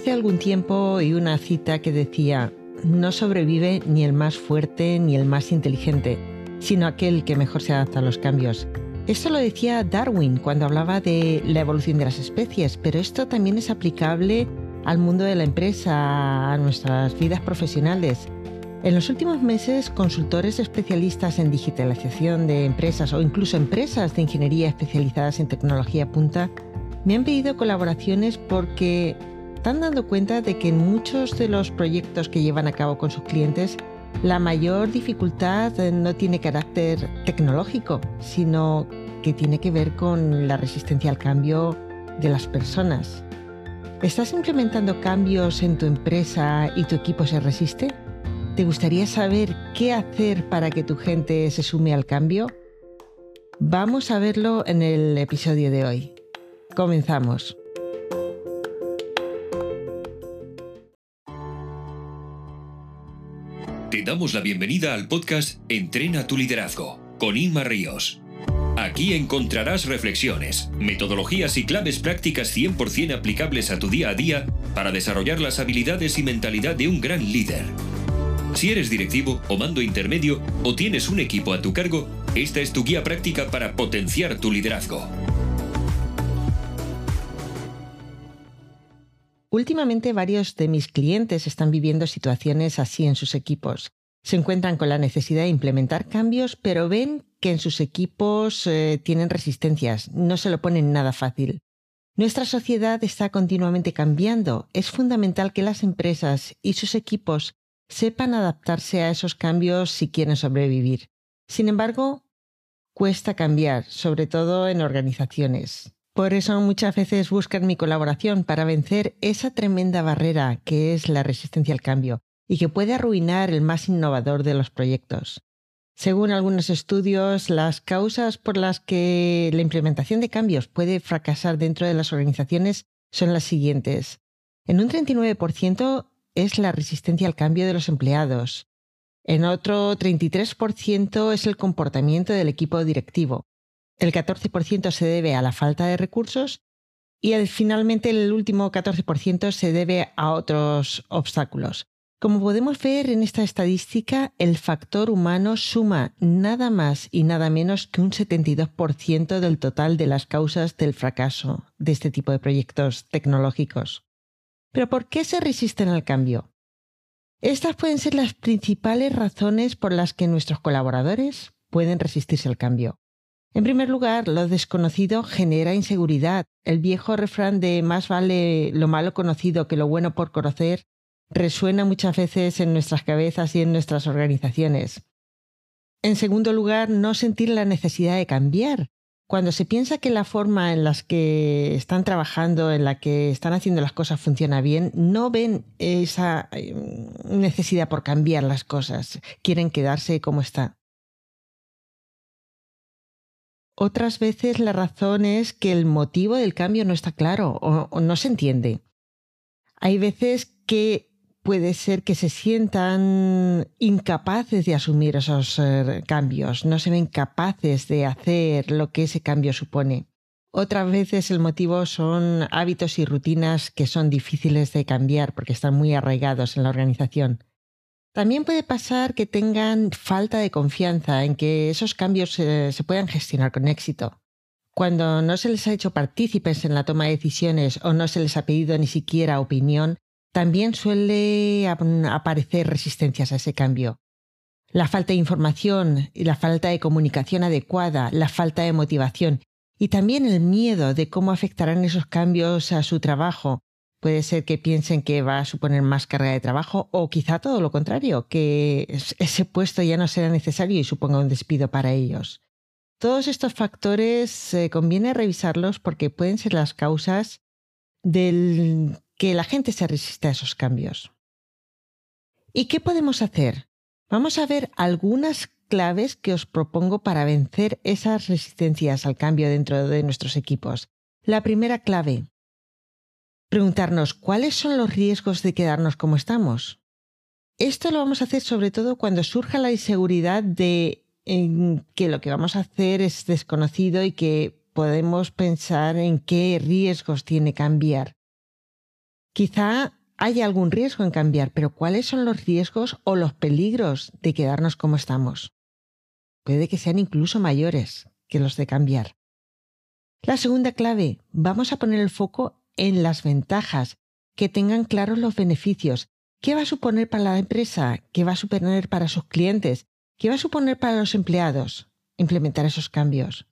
Hace algún tiempo oí una cita que decía, no sobrevive ni el más fuerte ni el más inteligente, sino aquel que mejor se adapta a los cambios. Esto lo decía Darwin cuando hablaba de la evolución de las especies, pero esto también es aplicable al mundo de la empresa, a nuestras vidas profesionales. En los últimos meses, consultores especialistas en digitalización de empresas o incluso empresas de ingeniería especializadas en tecnología punta me han pedido colaboraciones porque están dando cuenta de que en muchos de los proyectos que llevan a cabo con sus clientes, la mayor dificultad no tiene carácter tecnológico, sino que tiene que ver con la resistencia al cambio de las personas. ¿Estás implementando cambios en tu empresa y tu equipo se resiste? ¿Te gustaría saber qué hacer para que tu gente se sume al cambio? Vamos a verlo en el episodio de hoy. Comenzamos. Damos la bienvenida al podcast Entrena tu liderazgo con Inma Ríos. Aquí encontrarás reflexiones, metodologías y claves prácticas 100% aplicables a tu día a día para desarrollar las habilidades y mentalidad de un gran líder. Si eres directivo o mando intermedio o tienes un equipo a tu cargo, esta es tu guía práctica para potenciar tu liderazgo. Últimamente varios de mis clientes están viviendo situaciones así en sus equipos. Se encuentran con la necesidad de implementar cambios, pero ven que en sus equipos eh, tienen resistencias, no se lo ponen nada fácil. Nuestra sociedad está continuamente cambiando. Es fundamental que las empresas y sus equipos sepan adaptarse a esos cambios si quieren sobrevivir. Sin embargo, cuesta cambiar, sobre todo en organizaciones. Por eso muchas veces buscan mi colaboración para vencer esa tremenda barrera que es la resistencia al cambio y que puede arruinar el más innovador de los proyectos. Según algunos estudios, las causas por las que la implementación de cambios puede fracasar dentro de las organizaciones son las siguientes. En un 39% es la resistencia al cambio de los empleados. En otro 33% es el comportamiento del equipo directivo. El 14% se debe a la falta de recursos y finalmente el último 14% se debe a otros obstáculos. Como podemos ver en esta estadística, el factor humano suma nada más y nada menos que un 72% del total de las causas del fracaso de este tipo de proyectos tecnológicos. Pero ¿por qué se resisten al cambio? Estas pueden ser las principales razones por las que nuestros colaboradores pueden resistirse al cambio. En primer lugar, lo desconocido genera inseguridad. El viejo refrán de más vale lo malo conocido que lo bueno por conocer resuena muchas veces en nuestras cabezas y en nuestras organizaciones. En segundo lugar, no sentir la necesidad de cambiar. Cuando se piensa que la forma en la que están trabajando, en la que están haciendo las cosas funciona bien, no ven esa eh, necesidad por cambiar las cosas. Quieren quedarse como está. Otras veces la razón es que el motivo del cambio no está claro o, no se entiende. Hay veces que puede ser que se sientan incapaces de asumir esos eh, cambios, no se ven capaces de hacer lo que ese cambio supone. Otras veces el motivo son hábitos y rutinas que son difíciles de cambiar porque están muy arraigados en la organización. También puede pasar que tengan falta de confianza en que esos cambios se, se puedan gestionar con éxito. Cuando no se les ha hecho partícipes en la toma de decisiones o no se les ha pedido ni siquiera opinión, también suele aparecer resistencias a ese cambio. La falta de información la falta de comunicación adecuada, la falta de motivación y también el miedo de cómo afectarán esos cambios a su trabajo. Puede ser que piensen que va a suponer más carga de trabajo o quizá todo lo contrario, que ese puesto ya no será necesario y suponga un despido para ellos. Todos estos factores eh, conviene revisarlos porque pueden ser las causas del que la gente se resiste a esos cambios. ¿Y qué podemos hacer? Vamos a ver algunas claves que os propongo para vencer esas resistencias al cambio dentro de nuestros equipos. La primera clave, preguntarnos cuáles son los riesgos de quedarnos como estamos. Esto lo vamos a hacer sobre todo cuando surja la inseguridad de que lo que vamos a hacer es desconocido y que podemos pensar en qué riesgos tiene cambiar. Quizá haya algún riesgo en cambiar, pero ¿cuáles son los riesgos o los peligros de quedarnos como estamos? Puede que sean incluso mayores que los de cambiar. La segunda clave, vamos a poner el foco en las ventajas, que tengan claros los beneficios. ¿Qué va a suponer para la empresa? ¿Qué va a suponer para sus clientes? ¿Qué va a suponer para los empleados? Implementar esos cambios.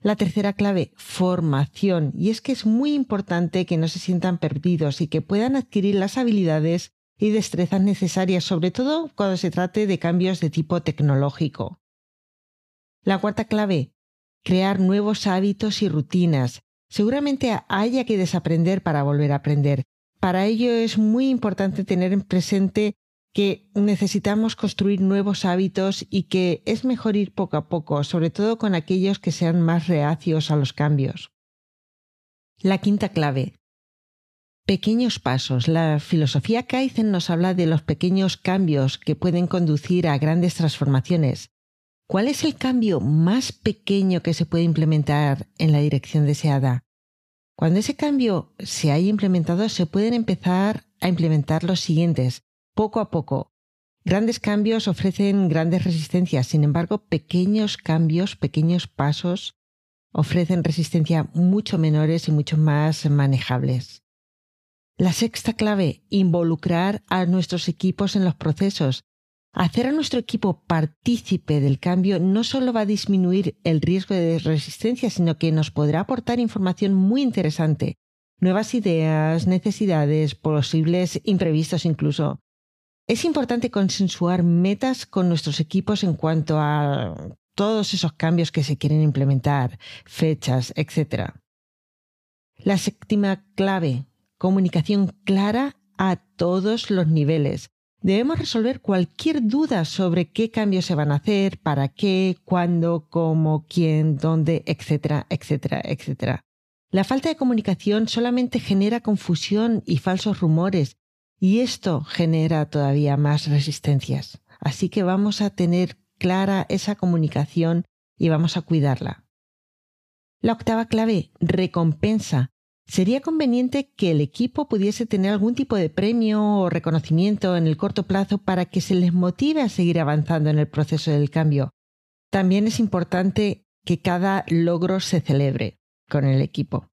La tercera clave, formación. Y es que es muy importante que no se sientan perdidos y que puedan adquirir las habilidades y destrezas necesarias, sobre todo cuando se trate de cambios de tipo tecnológico. La cuarta clave, crear nuevos hábitos y rutinas. Seguramente haya que desaprender para volver a aprender. Para ello es muy importante tener en presente que necesitamos construir nuevos hábitos y que es mejor ir poco a poco, sobre todo con aquellos que sean más reacios a los cambios. La quinta clave. Pequeños pasos. La filosofía Kaizen nos habla de los pequeños cambios que pueden conducir a grandes transformaciones. ¿Cuál es el cambio más pequeño que se puede implementar en la dirección deseada? Cuando ese cambio se haya implementado, se pueden empezar a implementar los siguientes poco a poco. Grandes cambios ofrecen grandes resistencias, sin embargo, pequeños cambios, pequeños pasos ofrecen resistencia mucho menores y mucho más manejables. La sexta clave, involucrar a nuestros equipos en los procesos. Hacer a nuestro equipo partícipe del cambio no solo va a disminuir el riesgo de resistencia, sino que nos podrá aportar información muy interesante, nuevas ideas, necesidades, posibles imprevistos incluso. Es importante consensuar metas con nuestros equipos en cuanto a todos esos cambios que se quieren implementar, fechas, etc. La séptima clave, comunicación clara a todos los niveles. Debemos resolver cualquier duda sobre qué cambios se van a hacer, para qué, cuándo, cómo, quién, dónde, etcétera, etcétera, etcétera. La falta de comunicación solamente genera confusión y falsos rumores y esto genera todavía más resistencias. Así que vamos a tener clara esa comunicación y vamos a cuidarla. La octava clave, recompensa. Sería conveniente que el equipo pudiese tener algún tipo de premio o reconocimiento en el corto plazo para que se les motive a seguir avanzando en el proceso del cambio. También es importante que cada logro se celebre con el equipo.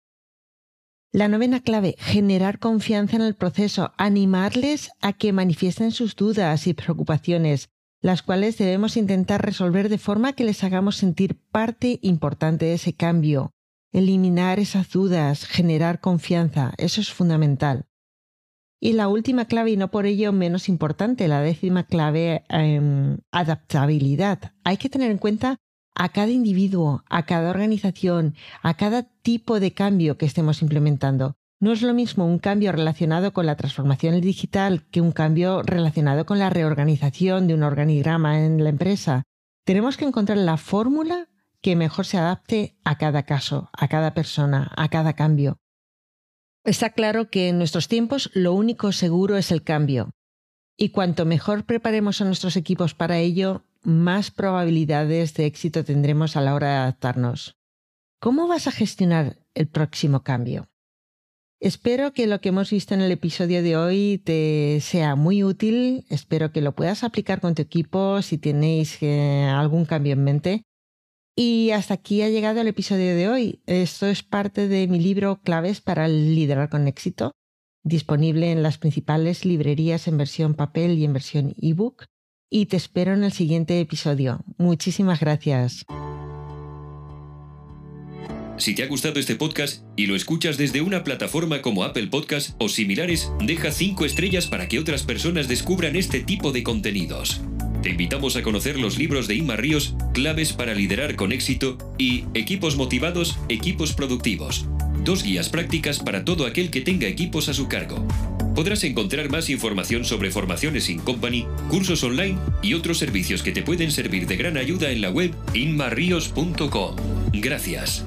La novena clave, generar confianza en el proceso, animarles a que manifiesten sus dudas y preocupaciones, las cuales debemos intentar resolver de forma que les hagamos sentir parte importante de ese cambio. Eliminar esas dudas, generar confianza, eso es fundamental. Y la última clave, y no por ello menos importante, la décima clave, em, adaptabilidad. Hay que tener en cuenta a cada individuo, a cada organización, a cada tipo de cambio que estemos implementando. No es lo mismo un cambio relacionado con la transformación digital que un cambio relacionado con la reorganización de un organigrama en la empresa. Tenemos que encontrar la fórmula que mejor se adapte a cada caso, a cada persona, a cada cambio. Está claro que en nuestros tiempos lo único seguro es el cambio. Y cuanto mejor preparemos a nuestros equipos para ello, más probabilidades de éxito tendremos a la hora de adaptarnos. ¿Cómo vas a gestionar el próximo cambio? Espero que lo que hemos visto en el episodio de hoy te sea muy útil. Espero que lo puedas aplicar con tu equipo si tenéis eh, algún cambio en mente. Y hasta aquí ha llegado el episodio de hoy. Esto es parte de mi libro Claves para liderar con éxito, disponible en las principales librerías en versión papel y en versión ebook y te espero en el siguiente episodio. Muchísimas gracias. Si te ha gustado este podcast y lo escuchas desde una plataforma como Apple Podcast o similares, deja 5 estrellas para que otras personas descubran este tipo de contenidos. Te invitamos a conocer los libros de Inma Ríos, Claves para liderar con éxito y Equipos motivados, equipos productivos. Dos guías prácticas para todo aquel que tenga equipos a su cargo podrás encontrar más información sobre formaciones in company, cursos online y otros servicios que te pueden servir de gran ayuda en la web inmarrios.com. Gracias.